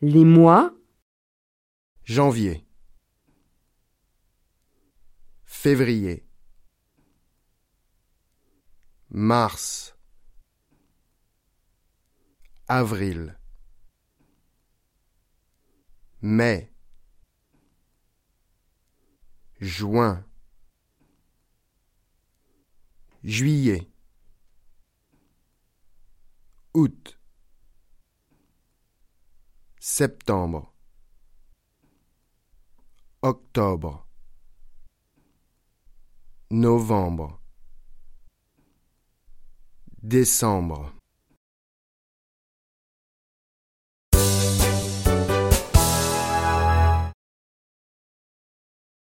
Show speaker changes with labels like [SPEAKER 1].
[SPEAKER 1] Les mois.
[SPEAKER 2] Janvier, février, mars, avril, mai, juin, juillet, août, septembre, octobre, novembre, décembre.